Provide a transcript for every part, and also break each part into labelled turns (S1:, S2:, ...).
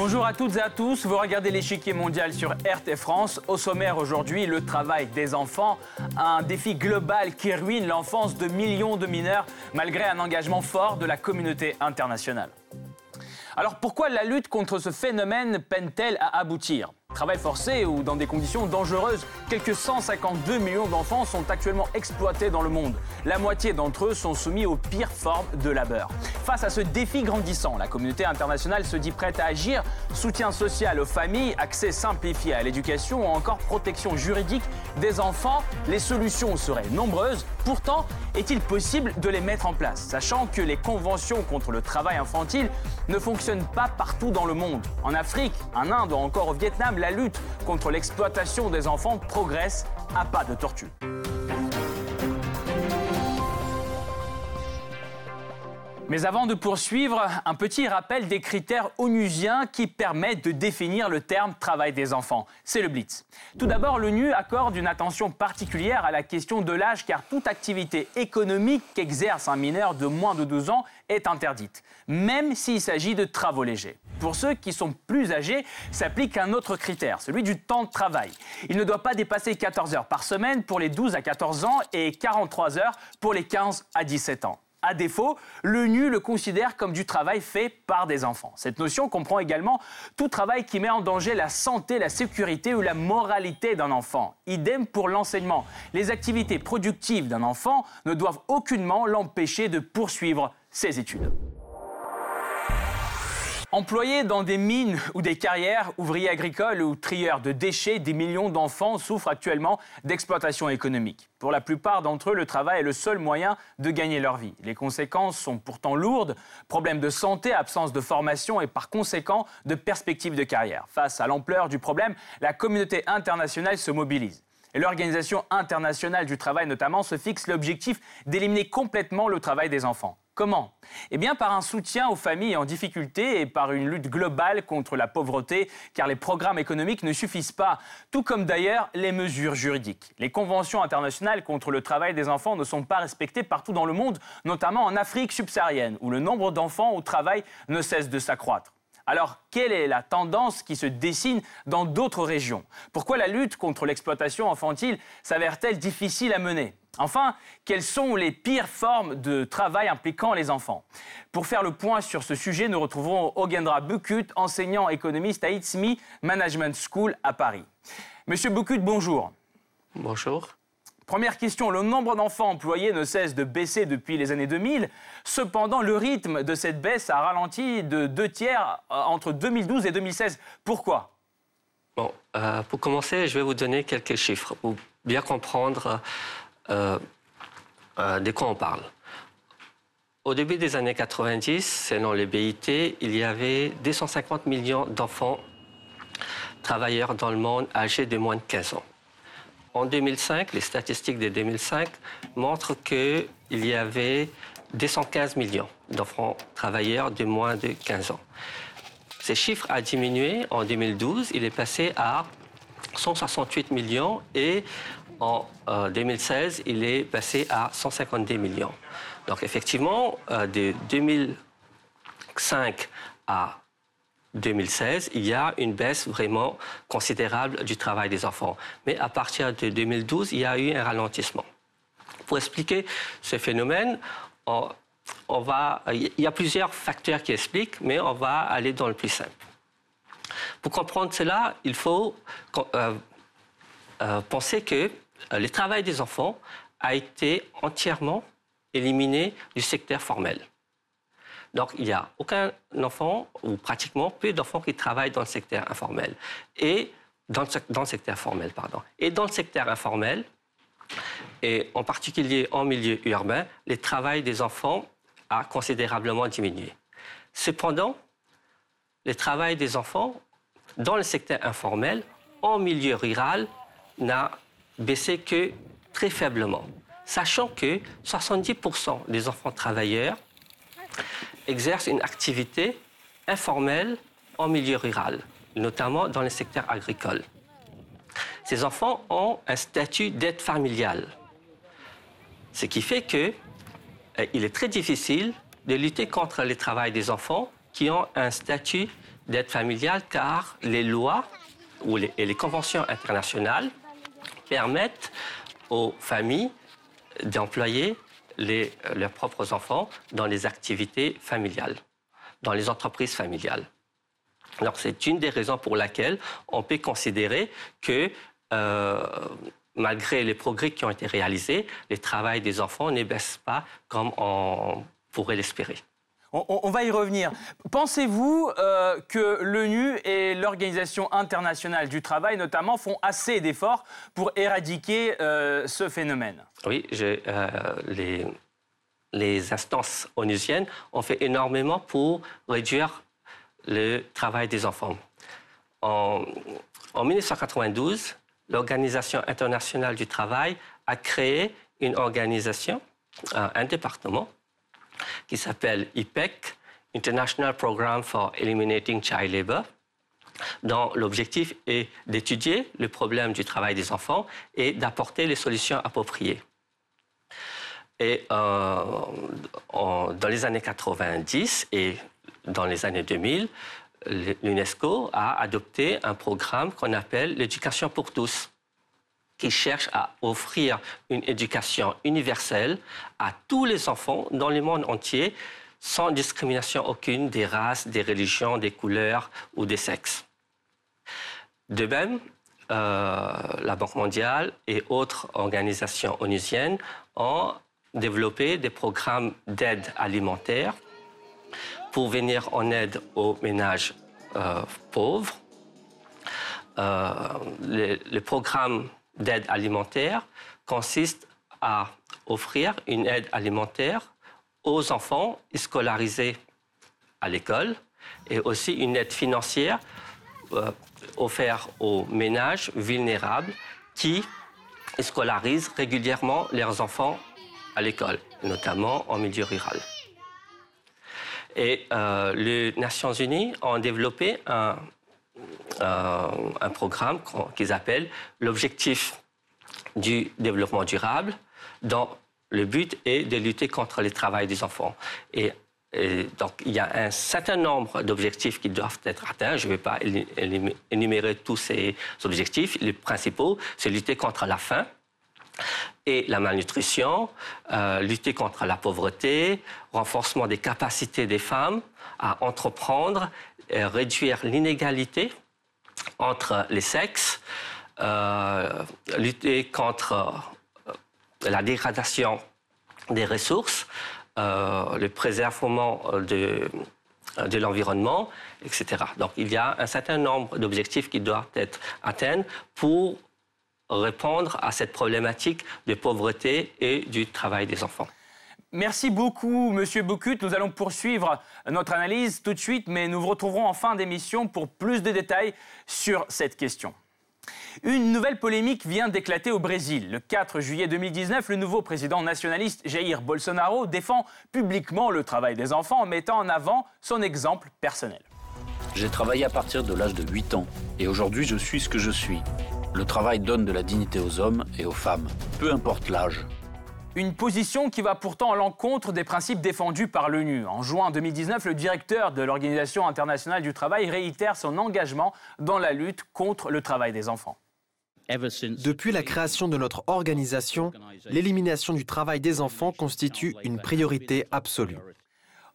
S1: Bonjour à toutes et à tous, vous regardez l'échiquier mondial sur RT France. Au sommaire aujourd'hui, le travail des enfants, un défi global qui ruine l'enfance de millions de mineurs malgré un engagement fort de la communauté internationale. Alors pourquoi la lutte contre ce phénomène peine-t-elle à aboutir? Travail forcé ou dans des conditions dangereuses, quelques 152 millions d'enfants sont actuellement exploités dans le monde. La moitié d'entre eux sont soumis aux pires formes de labeur. Face à ce défi grandissant, la communauté internationale se dit prête à agir. Soutien social aux familles, accès simplifié à l'éducation ou encore protection juridique des enfants. Les solutions seraient nombreuses. Pourtant, est-il possible de les mettre en place, sachant que les conventions contre le travail infantile ne fonctionnent pas partout dans le monde? En Afrique, en Inde ou encore au Vietnam, la lutte contre l'exploitation des enfants progresse à pas de tortue. Mais avant de poursuivre, un petit rappel des critères onusiens qui permettent de définir le terme travail des enfants. C'est le Blitz. Tout d'abord, l'ONU accorde une attention particulière à la question de l'âge car toute activité économique qu'exerce un mineur de moins de 12 ans est interdite, même s'il s'agit de travaux légers. Pour ceux qui sont plus âgés, s'applique un autre critère, celui du temps de travail. Il ne doit pas dépasser 14 heures par semaine pour les 12 à 14 ans et 43 heures pour les 15 à 17 ans. À défaut, l'ONU le considère comme du travail fait par des enfants. Cette notion comprend également tout travail qui met en danger la santé, la sécurité ou la moralité d'un enfant. Idem pour l'enseignement. Les activités productives d'un enfant ne doivent aucunement l'empêcher de poursuivre ses études. Employés dans des mines ou des carrières, ouvriers agricoles ou trieurs de déchets, des millions d'enfants souffrent actuellement d'exploitation économique. Pour la plupart d'entre eux, le travail est le seul moyen de gagner leur vie. Les conséquences sont pourtant lourdes, problèmes de santé, absence de formation et par conséquent de perspectives de carrière. Face à l'ampleur du problème, la communauté internationale se mobilise. Et l'Organisation internationale du travail notamment se fixe l'objectif d'éliminer complètement le travail des enfants. Comment? Eh bien par un soutien aux familles en difficulté et par une lutte globale contre la pauvreté, car les programmes économiques ne suffisent pas, tout comme d'ailleurs les mesures juridiques. Les conventions internationales contre le travail des enfants ne sont pas respectées partout dans le monde, notamment en Afrique subsaharienne, où le nombre d'enfants au travail ne cesse de s'accroître. Alors, quelle est la tendance qui se dessine dans d'autres régions? Pourquoi la lutte contre l'exploitation infantile s'avère-t-elle difficile à mener? Enfin, quelles sont les pires formes de travail impliquant les enfants? Pour faire le point sur ce sujet, nous retrouvons Ogendra Bukut, enseignant économiste à ITSMI Management School à Paris. Monsieur Bukut, bonjour.
S2: Bonjour.
S1: Première question, le nombre d'enfants employés ne cesse de baisser depuis les années 2000. Cependant, le rythme de cette baisse a ralenti de deux tiers euh, entre 2012 et 2016. Pourquoi?
S2: Bon, euh, pour commencer, je vais vous donner quelques chiffres pour bien comprendre euh, de quoi on parle? Au début des années 90, selon les BIT, il y avait 250 millions d'enfants travailleurs dans le monde âgés de moins de 15 ans. En 2005, les statistiques de 2005 montrent qu'il y avait 215 millions d'enfants travailleurs de moins de 15 ans. Ce chiffre a diminué en 2012, il est passé à 168 millions et en 2016, euh, il est passé à 152 millions. Donc effectivement, euh, de 2005 à 2016, il y a une baisse vraiment considérable du travail des enfants. Mais à partir de 2012, il y a eu un ralentissement. Pour expliquer ce phénomène, il y a plusieurs facteurs qui expliquent, mais on va aller dans le plus simple. Pour comprendre cela, il faut euh, penser que le travail des enfants a été entièrement éliminé du secteur formel. Donc, il n'y a aucun enfant, ou pratiquement peu d'enfants qui travaillent dans le secteur informel. Et dans le, secteur formel, pardon. Et dans le secteur informel, et en particulier en milieu urbain, le travail des enfants a considérablement diminué. Cependant, le travail des enfants dans le secteur informel, en milieu rural, n'a baissé que très faiblement, sachant que 70% des enfants travailleurs exercent une activité informelle en milieu rural, notamment dans le secteur agricole. Ces enfants ont un statut d'aide familiale, ce qui fait qu'il euh, est très difficile de lutter contre le travail des enfants qui ont un statut d'aide familiale car les lois ou et les conventions internationales permettent aux familles d'employer leurs propres enfants dans les activités familiales, dans les entreprises familiales. Alors c'est une des raisons pour laquelle on peut considérer que euh, malgré les progrès qui ont été réalisés, le travail des enfants ne baisse pas comme on pourrait l'espérer.
S1: On, va y revenir. Pensez-vous euh, que l'ONU et l'Organisation internationale du travail, notamment, font assez d'efforts pour éradiquer euh, ce phénomène?
S2: Oui, les, les instances onusiennes ont fait énormément pour réduire le travail des enfants. En, 1992, l'Organisation internationale du travail a créé une organisation, un département, qui s'appelle IPEC, International Program for Eliminating Child Labor, dont l'objectif est d'étudier le problème du travail des enfants et d'apporter les solutions appropriées. Et euh, dans les années 90 et dans les années 2000, l'UNESCO a adopté un programme qu'on appelle l'éducation pour tous, qui cherche à offrir une éducation universelle à tous les enfants dans le monde entier, sans discrimination aucune des races, des religions, des couleurs ou des sexes. De même, euh, la Banque mondiale et autres organisations onusiennes ont développé des programmes d'aide alimentaire pour venir en aide aux ménages euh, pauvres. Euh, le, d'aide alimentaire consiste à offrir une aide alimentaire aux enfants scolarisés à l'école et aussi une aide financière euh, offerte aux ménages vulnérables qui scolarisent régulièrement leurs enfants à l'école, notamment en milieu rural. Et euh, les Nations Unies ont développé un, un programme qu'ils appellent l'objectif du développement durable, dont le but est de lutter contre le travail des enfants. Et, donc, il y a un certain nombre d'objectifs qui doivent être atteints. Je ne vais pas énumérer tous ces objectifs. Les principaux, c'est lutter contre la faim, et la malnutrition, euh, lutter contre la pauvreté, renforcement des capacités des femmes à entreprendre, réduire l'inégalité entre les sexes, euh, lutter contre euh, la dégradation des ressources, le préservement de, de l'environnement, etc. Donc il y a un certain nombre d'objectifs qui doivent être atteints pour répondre à cette problématique de pauvreté et du travail des enfants.
S1: Merci beaucoup, Monsieur Bocut. Nous allons poursuivre notre analyse tout de suite, mais nous vous retrouverons en fin d'émission pour plus de détails sur cette question. Une nouvelle polémique vient d'éclater au Brésil. Le 4 juillet 2019, le nouveau président nationaliste Jair Bolsonaro défend publiquement le travail des enfants en mettant en avant son exemple personnel.
S3: J'ai travaillé à partir de l'âge de 8 ans et aujourd'hui je suis ce que je suis. Le travail donne de la dignité aux hommes et aux femmes, peu importe l'âge.
S1: Une position qui va pourtant à l'encontre des principes défendus par l'ONU. En juin 2019, le directeur de l'Organisation internationale du travail réitère son engagement dans la lutte contre le travail des enfants.
S4: Depuis la création de notre organisation, l'élimination du travail des enfants constitue une priorité absolue.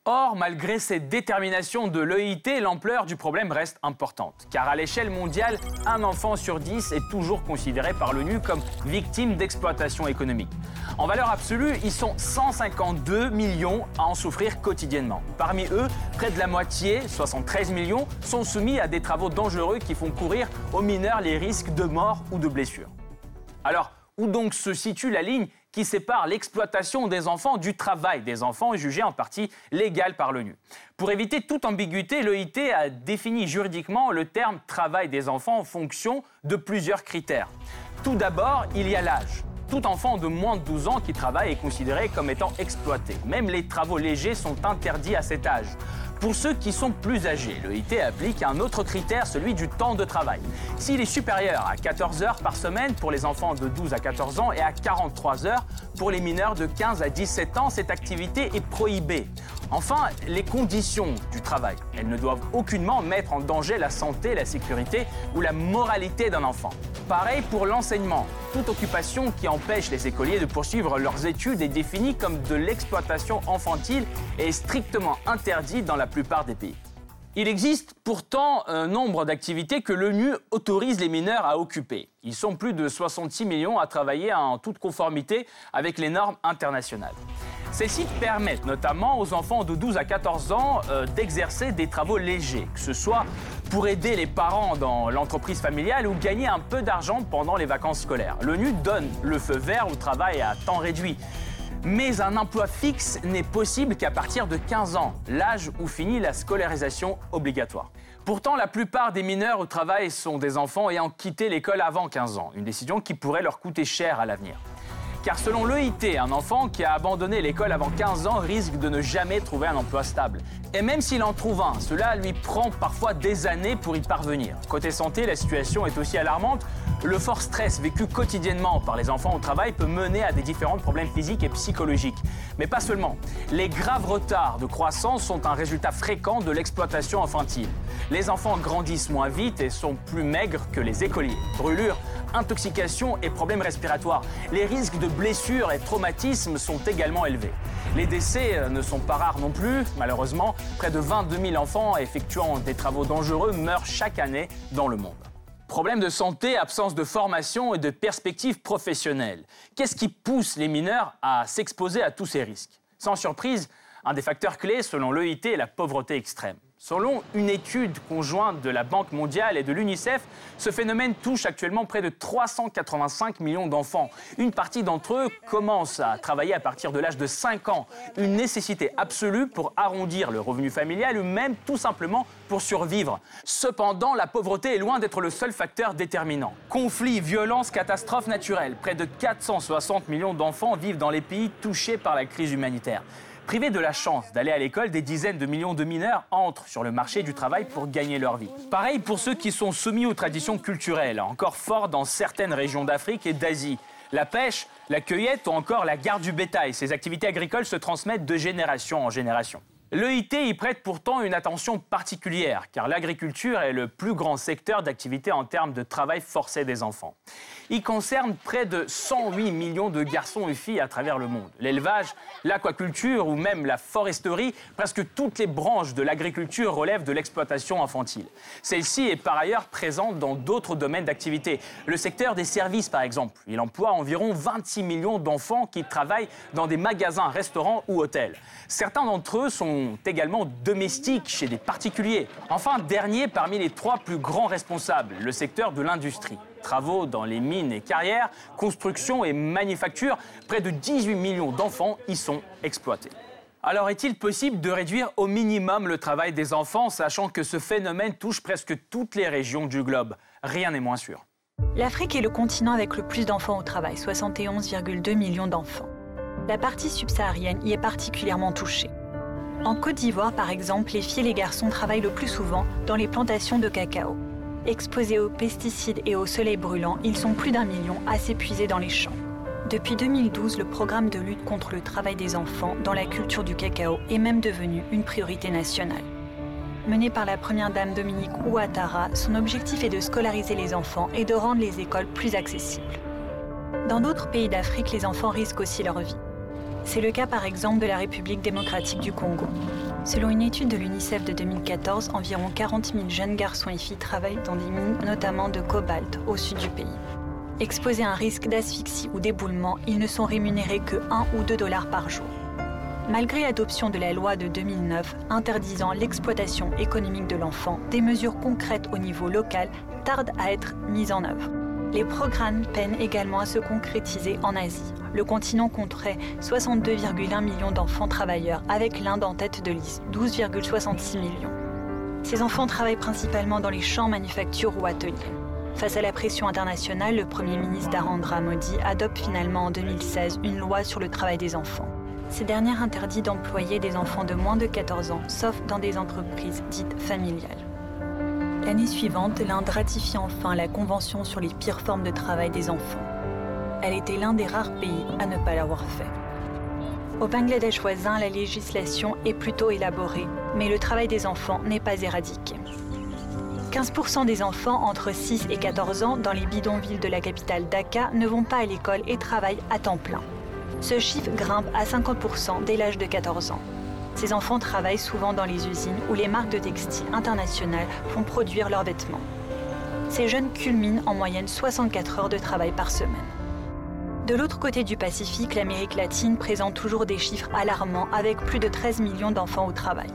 S1: Or, malgré cette détermination de l'EIT, l'ampleur du problème reste importante. Car à l'échelle mondiale, un enfant sur dix est toujours considéré par l'ONU comme victime d'exploitation économique. En valeur absolue, ils sont 152 millions à en souffrir quotidiennement. Parmi eux, près de la moitié, 73 millions, sont soumis à des travaux dangereux qui font courir aux mineurs les risques de mort ou de blessure. Alors, où donc se situe la ligne qui sépare l'exploitation des enfants du travail des enfants, jugé en partie légal par l'ONU. Pour éviter toute ambiguïté, l'OIT a défini juridiquement le terme travail des enfants en fonction de plusieurs critères. Tout d'abord, il y a l'âge. Tout enfant de moins de 12 ans qui travaille est considéré comme étant exploité. Même les travaux légers sont interdits à cet âge. Pour ceux qui sont plus âgés, l'EIT applique un autre critère, celui du temps de travail. S'il est supérieur à 14 heures par semaine pour les enfants de 12 à 14 ans et à 43 heures pour les mineurs de 15 à 17 ans, cette activité est prohibée. Enfin, les conditions du travail. Elles ne doivent aucunement mettre en danger la santé, la sécurité ou la moralité d'un enfant. Pareil pour l'enseignement. Toute occupation qui empêche les écoliers de poursuivre leurs études est définie comme de l'exploitation enfantile et est strictement interdite dans la Il existe pourtant un nombre d'activités que l'ONU autorise les mineurs à occuper. Ils sont plus de 66 millions à travailler en toute conformité avec les normes internationales. Celles-ci permettent notamment aux enfants de 12 à 14 ans euh, d'exercer des travaux légers, que ce soit pour aider les parents dans l'entreprise familiale ou gagner un peu d'argent pendant les vacances scolaires. L'ONU donne le feu vert au travail à temps réduit. Mais un emploi fixe n'est possible qu'à partir de 15 ans, l'âge où finit la scolarisation obligatoire. Pourtant, la plupart des mineurs au travail sont des enfants ayant quitté l'école avant 15 ans, une décision qui pourrait leur coûter cher à l'avenir. Car selon l'EIT, un enfant qui a abandonné l'école avant 15 ans risque de ne jamais trouver un emploi stable. Et même s'il en trouve un, cela lui prend parfois des années pour y parvenir. Côté santé, la situation est aussi alarmante. Le fort stress vécu quotidiennement par les enfants au travail peut mener à des différents problèmes physiques et psychologiques. Mais pas seulement. Les graves retards de croissance sont un résultat fréquent de l'exploitation infantile. Les enfants grandissent moins vite et sont plus maigres que les écoliers. Brûlures, intoxication et problèmes respiratoires. Les risques de blessures et traumatismes sont également élevés. Les décès euh, ne sont pas rares non plus. Malheureusement, près de 22 000 enfants effectuant des travaux dangereux meurent chaque année dans le monde. Problème de santé, absence de formation et de perspectives professionnelles. Qu'est-ce qui pousse les mineurs à s'exposer à tous ces risques? Sans surprise, un des facteurs clés, selon l'EIT, est la pauvreté extrême. Selon une étude conjointe de la Banque mondiale et de l'UNICEF, ce phénomène touche actuellement près de 385 millions d'enfants. Une partie d'entre eux commence à travailler à partir de l'âge de 5 ans, une nécessité absolue pour arrondir le revenu familial ou même tout simplement pour survivre. Cependant, la pauvreté est loin d'être le seul facteur déterminant. Conflits, violences, catastrophes naturelles, près de 460 millions d'enfants vivent dans les pays touchés par la crise humanitaire. Privés de la chance d'aller à l'école, des dizaines de millions de mineurs entrent sur le marché du travail pour gagner leur vie. Pareil pour ceux qui sont soumis aux traditions culturelles, encore fortes dans certaines régions d'Afrique et d'Asie. La pêche, la cueillette ou encore la garde du bétail, ces activités agricoles se transmettent de génération en génération. L'EIT y prête pourtant une attention particulière, car l'agriculture est le plus grand secteur d'activité en termes de travail forcé des enfants. Il concerne près de 108 millions de garçons et filles à travers le monde. L'élevage, l'aquaculture ou même la foresterie, presque toutes les branches de l'agriculture relèvent de l'exploitation infantile. Celle-ci est par ailleurs présente dans d'autres domaines d'activité. Le secteur des services, par exemple, il emploie environ 26 millions d'enfants qui travaillent dans des magasins, restaurants ou hôtels. Certains d'entre eux également domestiques chez des particuliers. Enfin, dernier parmi les trois plus grands responsables, le secteur de l'industrie. Travaux dans les mines et carrières, construction et manufacture, près de 18 millions d'enfants y sont exploités. Alors est-il possible de réduire au minimum le travail des enfants, sachant que ce phénomène touche presque toutes les régions du globe? Rien n'est moins sûr.
S5: L'Afrique est le continent avec le plus d'enfants au travail, 71,2 millions d'enfants. La partie subsaharienne y est particulièrement touchée. En Côte d'Ivoire, par exemple, les filles et les garçons travaillent le plus souvent dans les plantations de cacao. Exposés aux pesticides et au soleil brûlant, ils sont plus d'un million à s'épuiser dans les champs. Depuis 2012, le programme de lutte contre le travail des enfants dans la culture du cacao est même devenu une priorité nationale. Mené par la première dame Dominique Ouattara, son objectif est de scolariser les enfants et de rendre les écoles plus accessibles. Dans d'autres pays d'Afrique, les enfants risquent aussi leur vie. C'est le cas par exemple de la République démocratique du Congo. Selon une étude de l'UNICEF de 2014, environ 40 000 jeunes garçons et filles travaillent dans des mines, notamment de cobalt, au sud du pays. Exposés à un risque d'asphyxie ou d'éboulement, ils ne sont rémunérés que 1 ou 2 dollars par jour. Malgré l'adoption de la loi de 2009 interdisant l'exploitation économique de l'enfant, des mesures concrètes au niveau local tardent à être mises en œuvre. Les programmes peinent également à se concrétiser en Asie. Le continent compterait 62,1 millions d'enfants travailleurs, avec l'Inde en tête de liste, 12,66 millions. Ces enfants travaillent principalement dans les champs, manufactures ou ateliers. Face à la pression internationale, le Premier ministre Narendra Modi adopte finalement en 2016 une loi sur le travail des enfants. Ces dernières interdisent d'employer des enfants de moins de 14 ans, sauf dans des entreprises dites familiales. L'année suivante, l'Inde ratifie enfin la Convention sur les pires formes de travail des enfants. Elle était l'un des rares pays à ne pas l'avoir fait. Au Bangladesh voisin, la législation est plutôt élaborée, mais le travail des enfants n'est pas éradiqué. 15% des enfants entre 6 et 14 ans dans les bidonvilles de la capitale Dhaka ne vont pas à l'école et travaillent à temps plein. Ce chiffre grimpe à 50% dès l'âge de 14 ans. Ces enfants travaillent souvent dans les usines où les marques de textiles internationales font produire leurs vêtements. Ces jeunes culminent en moyenne 64 heures de travail par semaine. De l'autre côté du Pacifique, l'Amérique latine présente toujours des chiffres alarmants avec plus de 13 millions d'enfants au travail.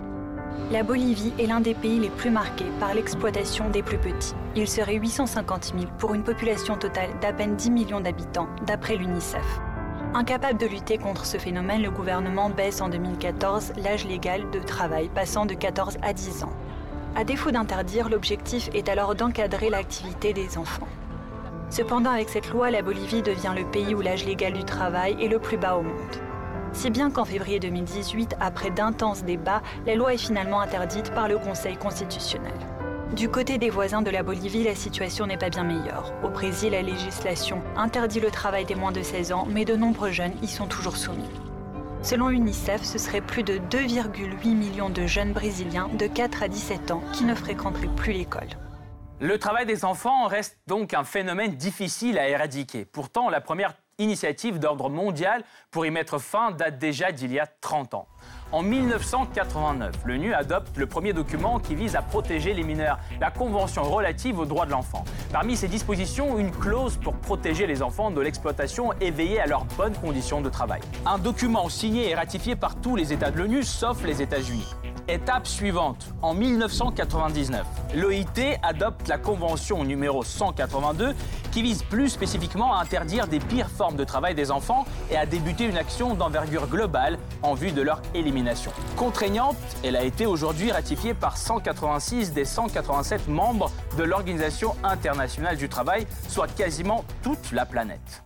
S5: La Bolivie est l'un des pays les plus marqués par l'exploitation des plus petits. Il serait 850 000 pour une population totale d'à peine 10 millions d'habitants, d'après l'UNICEF. Incapable de lutter contre ce phénomène, le gouvernement baisse en 2014 l'âge légal de travail, passant de 14 à 10 ans. À défaut d'interdire, l'objectif est alors d'encadrer l'activité des enfants. Cependant, avec cette loi, la Bolivie devient le pays où l'âge légal du travail est le plus bas au monde. Si bien qu'en février 2018, après d'intenses débats, la loi est finalement interdite par le Conseil constitutionnel. Du côté des voisins de la Bolivie, la situation n'est pas bien meilleure. Au Brésil, la législation interdit le travail des moins de 16 ans, mais de nombreux jeunes y sont toujours soumis. Selon l'UNICEF, ce serait plus de 2,8 millions de jeunes brésiliens de 4 à 17 ans qui ne fréquenteraient plus l'école.
S1: Le travail des enfants reste donc un phénomène difficile à éradiquer. Pourtant, la première initiative d'ordre mondial pour y mettre fin date déjà d'il y a 30 ans. En 1989, l'ONU adopte le premier document qui vise à protéger les mineurs, la Convention relative aux droits de l'enfant. Parmi ces dispositions, une clause pour protéger les enfants de l'exploitation et veiller à leurs bonnes conditions de travail. Un document signé et ratifié par tous les États de l'ONU, sauf les États-Unis. Étape suivante, en 1999, l'OIT adopte la convention numéro 182 qui vise plus spécifiquement à interdire des pires formes de travail des enfants et à débuter une action d'envergure globale en vue de leur Contraignante, elle a été aujourd'hui ratifiée par 186 des 187 membres de l'Organisation internationale du travail, soit quasiment toute la planète.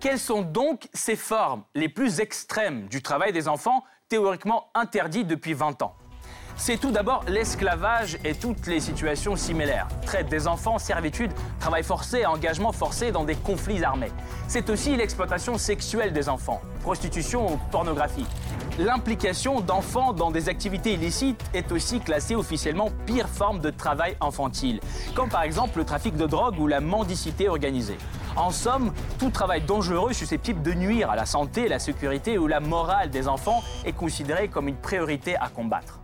S1: Quelles sont donc ces formes les plus extrêmes du travail des enfants théoriquement interdites depuis 20 ans? C'est tout d'abord l'esclavage et toutes les situations similaires. Traite des enfants, servitude, travail forcé, engagement forcé dans des conflits armés. C'est aussi l'exploitation sexuelle des enfants, prostitution ou pornographie. L'implication d'enfants dans des activités illicites est aussi classée officiellement pire forme de travail infantile, comme par exemple le trafic de drogue ou la mendicité organisée. En somme, tout travail dangereux susceptible de nuire à la santé, la sécurité ou la morale des enfants est considéré comme une priorité à combattre.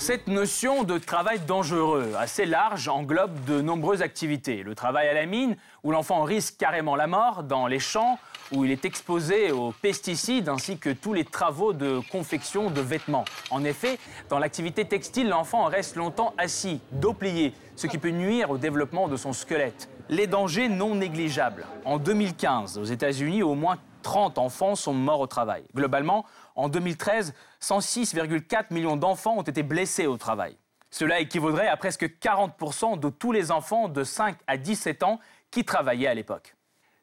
S1: Cette notion de travail dangereux, assez large, englobe de nombreuses activités. Le travail à la mine, où l'enfant risque carrément la mort, dans les champs, où il est exposé aux pesticides, ainsi que tous les travaux de confection de vêtements. En effet, dans l'activité textile, l'enfant reste longtemps assis, dos plié, ce qui peut nuire au développement de son squelette. Les dangers non négligeables. En 2015, aux États-Unis, au moins 30 enfants sont morts au travail. Globalement, en 2013, 106,4 millions d'enfants ont été blessés au travail. Cela équivaudrait à presque 40% de tous les enfants de 5 à 17 ans qui travaillaient à l'époque.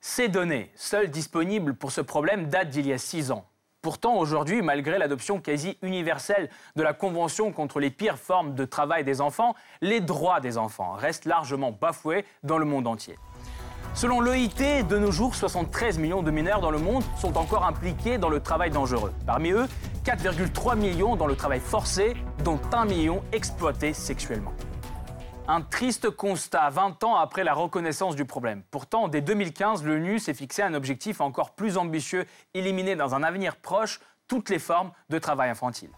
S1: Ces données, seules disponibles pour ce problème, datent d'il y a 6 ans. Pourtant, aujourd'hui, malgré l'adoption quasi universelle de la Convention contre les pires formes de travail des enfants, les droits des enfants restent largement bafoués dans le monde entier. Selon l'OIT, de nos jours, 73 millions de mineurs dans le monde sont encore impliqués dans le travail dangereux. Parmi eux, 4,3 millions dans le travail forcé, dont 1 million exploités sexuellement. Un triste constat 20 ans après la reconnaissance du problème. Pourtant, dès 2015, l'ONU s'est fixé un objectif encore plus ambitieux, éliminer dans un avenir proche toutes les formes de travail infantile.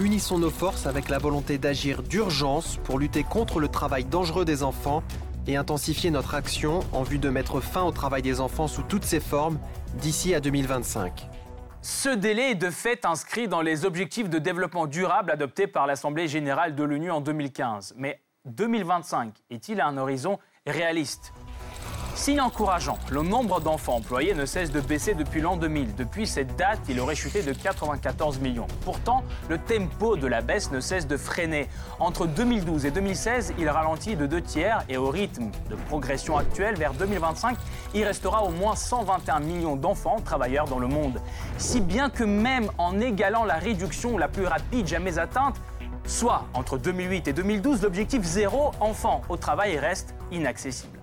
S4: Unissons nos forces avec la volonté d'agir d'urgence pour lutter contre le travail dangereux des enfants et intensifier notre action en vue de mettre fin au travail des enfants sous toutes ses formes d'ici à 2025.
S1: Ce délai est de fait inscrit dans les objectifs de développement durable adoptés par l'Assemblée générale de l'ONU en 2015. Mais 2025 est-il un horizon réaliste? Signe encourageant, le nombre d'enfants employés ne cesse de baisser depuis l'an 2000. Depuis cette date, il aurait chuté de 94 millions. Pourtant, le tempo de la baisse ne cesse de freiner. Entre 2012 et 2016, il ralentit de deux tiers et au rythme de progression actuelle, vers 2025, il restera au moins 121 millions d'enfants travailleurs dans le monde. Si bien que même en égalant la réduction la plus rapide jamais atteinte, soit entre 2008 et 2012, l'objectif zéro enfant au travail reste inaccessible.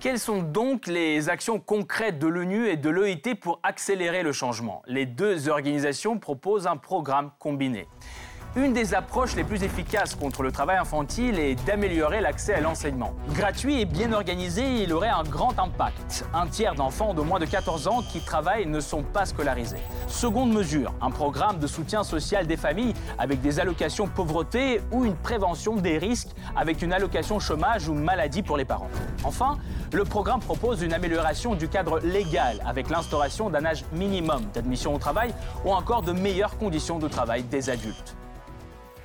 S1: Quelles sont donc les actions concrètes de l'ONU et de l'OIT pour accélérer le changement? Les deux organisations proposent un programme combiné. Une des approches les plus efficaces contre le travail infantile est d'améliorer l'accès à l'enseignement. Gratuit et bien organisé, il aurait un grand impact. Un tiers d'enfants de moins de 14 ans qui travaillent ne sont pas scolarisés. Seconde mesure, un programme de soutien social des familles avec des allocations pauvreté ou une prévention des risques avec une allocation chômage ou maladie pour les parents. Enfin, le programme propose une amélioration du cadre légal avec l'instauration d'un âge minimum d'admission au travail ou encore de meilleures conditions de travail des adultes.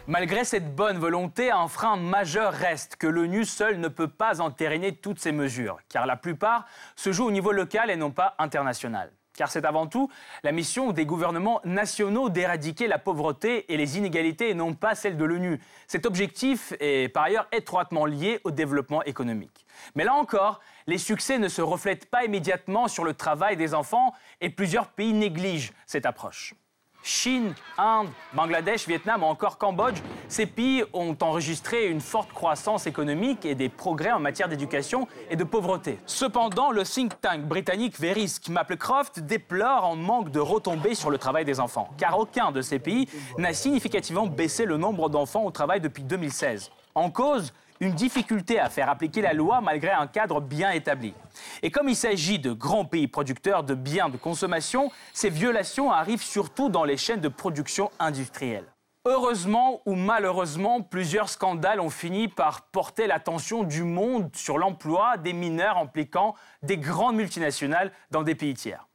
S1: Malgré cette bonne volonté, un frein majeur reste que l'ONU seule ne peut pas entériner toutes ces mesures, car la plupart se jouent au niveau local et non pas international. Car c'est avant tout la mission des gouvernements nationaux d'éradiquer la pauvreté et les inégalités et non pas celle de l'ONU. Cet objectif est par ailleurs étroitement lié au développement économique. Mais là encore, les succès ne se reflètent pas immédiatement sur le travail des enfants et plusieurs pays négligent cette approche. Chine, Inde, Bangladesh, Vietnam ou encore Cambodge, ces pays ont enregistré une forte croissance économique et des progrès en matière d'éducation et de pauvreté. Cependant, le think tank britannique Verisk Maplecroft déplore un manque de retombées sur le travail des enfants, car aucun de ces pays n'a significativement baissé le nombre d'enfants au travail depuis 2016. En cause, une difficulté à faire appliquer la loi malgré un cadre bien établi. Et comme il s'agit de grands pays producteurs de biens de consommation, ces violations arrivent surtout dans les chaînes de production industrielle. Heureusement ou malheureusement, plusieurs scandales ont fini par porter l'attention du monde sur l'emploi des mineurs impliquant des grandes multinationales dans des pays tiers.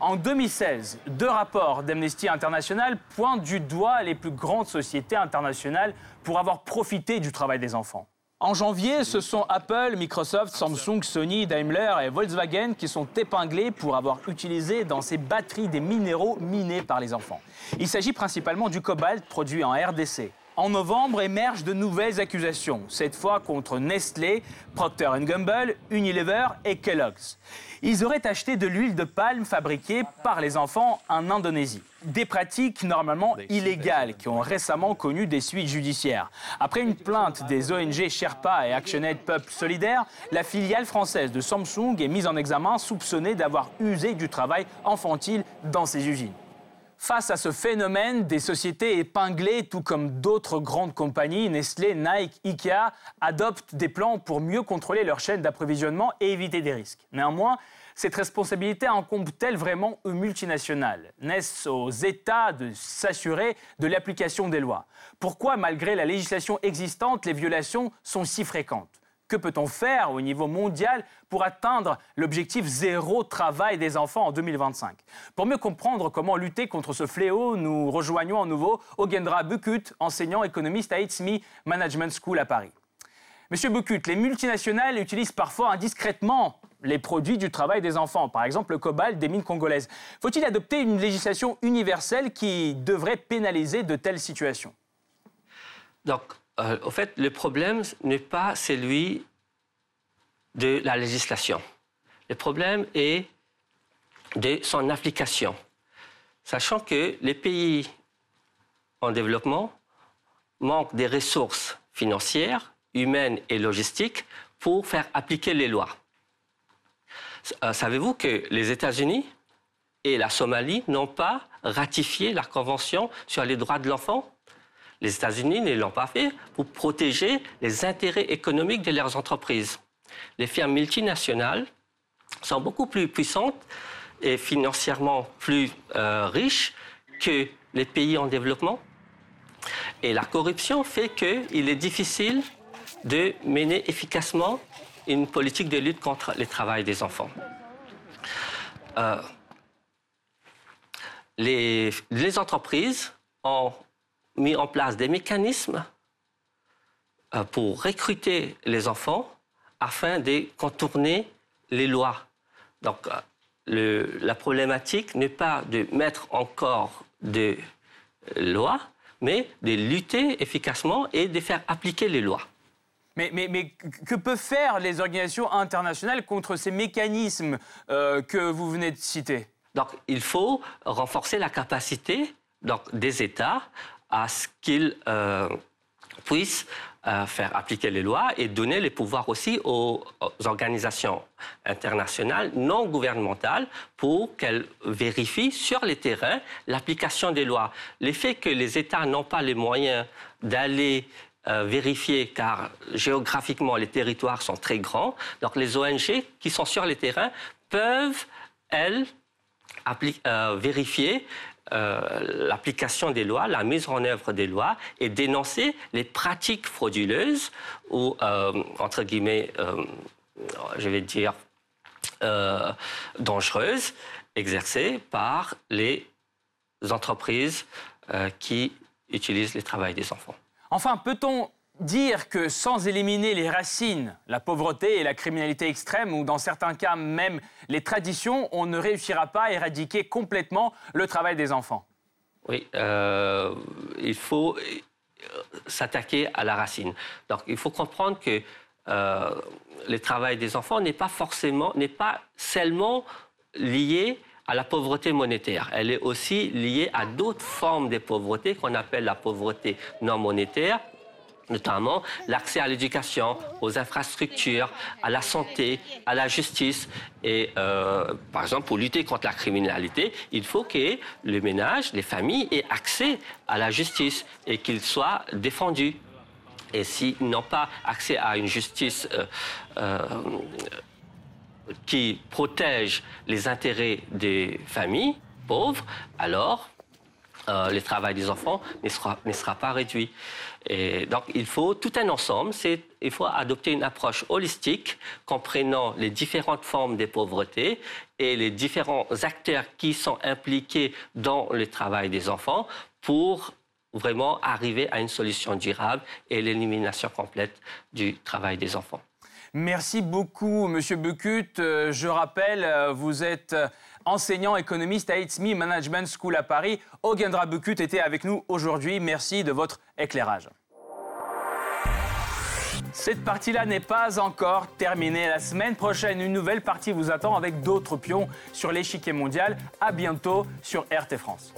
S1: En 2016, deux rapports d'Amnesty International pointent du doigt les plus grandes sociétés internationales pour avoir profité du travail des enfants. En janvier, ce sont Apple, Microsoft, Samsung, Sony, Daimler et Volkswagen qui sont épinglés pour avoir utilisé dans ces batteries des minéraux minés par les enfants. Il s'agit principalement du cobalt produit en RDC. En novembre émergent de nouvelles accusations, cette fois contre Nestlé, Procter Gamble, Unilever et Kellogg's. Ils auraient acheté de l'huile de palme fabriquée par les enfants en Indonésie. Des pratiques normalement illégales qui ont récemment connu des suites judiciaires. Après une plainte des ONG Sherpa et ActionAid Peuple Solidaire, la filiale française de Samsung est mise en examen soupçonnée d'avoir usé du travail infantile dans ses usines. Face à ce phénomène, des sociétés épinglées, tout comme d'autres grandes compagnies, Nestlé, Nike, Ikea, adoptent des plans pour mieux contrôler leur chaîne d'approvisionnement et éviter des risques. Néanmoins, cette responsabilité incombe-t-elle vraiment aux multinationales? N'est-ce aux États de s'assurer de l'application des lois? Pourquoi, malgré la législation existante, les violations sont si fréquentes? Que peut-on faire au niveau mondial pour atteindre l'objectif zéro travail des enfants en 2025 Pour mieux comprendre comment lutter contre ce fléau, nous rejoignons à nouveau Ogendra Bukut, enseignant économiste à ITSMI Management School à Paris. Monsieur Bukut, les multinationales utilisent parfois indiscrètement les produits du travail des enfants, par exemple le cobalt des mines congolaises. Faut-il adopter une législation universelle qui devrait pénaliser de telles situations?
S2: Donc, euh, au fait, le problème n'est pas celui de la législation. Le problème est de son application. Sachant que les pays en développement manquent des ressources financières, humaines et logistiques pour faire appliquer les lois. Euh, savez-vous que les États-Unis et la Somalie n'ont pas ratifié la Convention sur les droits de l'enfant? Les États-Unis ne l'ont pas fait pour protéger les intérêts économiques de leurs entreprises. Les firmes multinationales sont beaucoup plus puissantes et financièrement plus euh, riches que les pays en développement. Et la corruption fait qu'il est difficile de mener efficacement une politique de lutte contre le travail des enfants. Euh, les, les entreprises ont mis en place des mécanismes euh, pour recruter les enfants afin de contourner les lois. Donc, la problématique n'est pas de mettre encore des lois, mais de lutter efficacement et de faire appliquer les lois.
S1: Mais, mais, que peuvent faire les organisations internationales contre ces mécanismes euh, que vous venez de citer?
S2: Donc, il faut renforcer la capacité donc, des États à ce qu'ils euh, puissent faire appliquer les lois et donner les pouvoirs aussi aux, organisations internationales non gouvernementales pour qu'elles vérifient sur les terrains l'application des lois. L'effet que les États n'ont pas les moyens d'aller euh, vérifier, car géographiquement les territoires sont très grands, donc les ONG qui sont sur les terrains peuvent, elles, euh, vérifier euh, l'application des lois, la mise en œuvre des lois et dénoncer les pratiques frauduleuses ou, euh, entre guillemets, euh, je vais dire, dangereuses exercées par les entreprises qui utilisent le travail des enfants.
S1: Enfin, peut-on dire que sans éliminer les racines, la pauvreté et la criminalité extrême, ou dans certains cas même les traditions, on ne réussira pas à éradiquer complètement le travail des enfants
S2: Oui, euh, il faut s'attaquer à la racine. Donc il faut comprendre que euh, le travail des enfants n'est pas forcément, n'est pas seulement lié à la pauvreté monétaire. Elle est aussi liée à d'autres formes de pauvreté qu'on appelle la pauvreté non monétaire notamment l'accès à l'éducation, aux infrastructures, à la santé, à la justice. Et euh, par exemple, pour lutter contre la criminalité, il faut que les ménages, les familles aient accès à la justice et qu'ils soient défendus. Et s'ils n'ont pas accès à une justice euh, euh, qui protège les intérêts des familles pauvres, alors euh, le travail des enfants ne sera, ne sera pas réduit. Et donc, il faut tout un ensemble. Il faut adopter une approche holistique, comprenant les différentes formes de pauvreté et les différents acteurs qui sont impliqués dans le travail des enfants pour vraiment arriver à une solution durable et l'élimination complète du travail des enfants.
S1: Merci beaucoup, Monsieur Bucut. Euh, je rappelle, euh, vous êtes enseignant économiste à It's Me Management School à Paris. Ogendra Bucut était avec nous aujourd'hui. Merci de votre éclairage. Cette partie-là n'est pas encore terminée. La semaine prochaine, une nouvelle partie vous attend avec d'autres pions sur l'échiquier mondial. À bientôt sur RT France.